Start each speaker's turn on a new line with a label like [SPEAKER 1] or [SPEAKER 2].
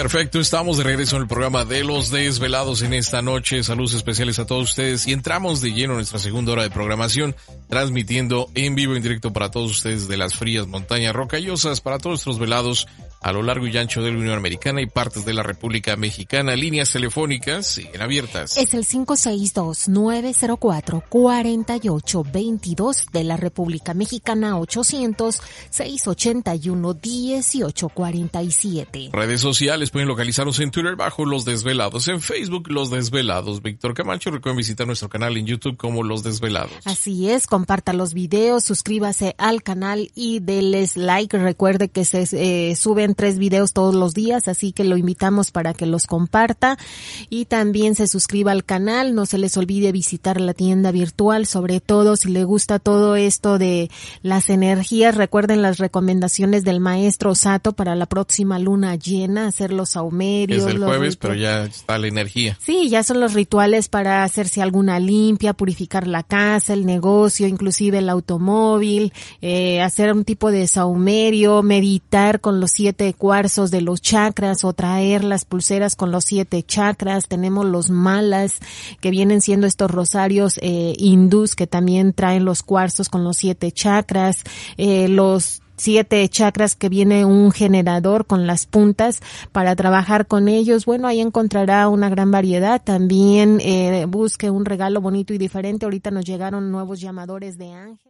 [SPEAKER 1] Perfecto, estamos de regreso en el programa de Los Desvelados en esta noche. Saludos especiales a todos ustedes y entramos de lleno en nuestra segunda hora de programación, transmitiendo en vivo, en directo para todos ustedes de las frías montañas rocallosas, para todos nuestros velados a lo largo y ancho de la Unión Americana y partes de la República Mexicana. Líneas telefónicas siguen abiertas.
[SPEAKER 2] Es el 562-904-4822 de la República Mexicana 800-681-1847.
[SPEAKER 1] Redes sociales pueden localizarnos en Twitter bajo Los Desvelados, en Facebook Los Desvelados. Víctor Camacho, recuerden visitar nuestro canal en YouTube como Los Desvelados.
[SPEAKER 2] Así es, comparta los videos, suscríbase al canal y denles like. Recuerde que se eh, suben tres videos todos los días, así que lo invitamos para que los comparta y también se suscriba al canal. No se les olvide visitar la tienda virtual, sobre todo si le gusta todo esto de las energías. Recuerden las recomendaciones del maestro Sato para la próxima luna llena, hacer los saumerios.
[SPEAKER 1] Es el
[SPEAKER 2] los
[SPEAKER 1] jueves, pero ya está la energía.
[SPEAKER 2] Sí, ya son los rituales para hacerse alguna limpia, purificar la casa, el negocio, inclusive el automóvil, eh, hacer un tipo de saumerio, meditar con los cuarzos de los chakras o traer las pulseras con los siete chakras. Tenemos los malas que vienen siendo estos rosarios eh, hindús que también traen los cuarzos con los siete chakras, eh, los siete chakras que viene un generador con las puntas para trabajar con ellos. Bueno, ahí encontrará una gran variedad. También eh, busque un regalo bonito y diferente. Ahorita nos llegaron nuevos llamadores de ángel.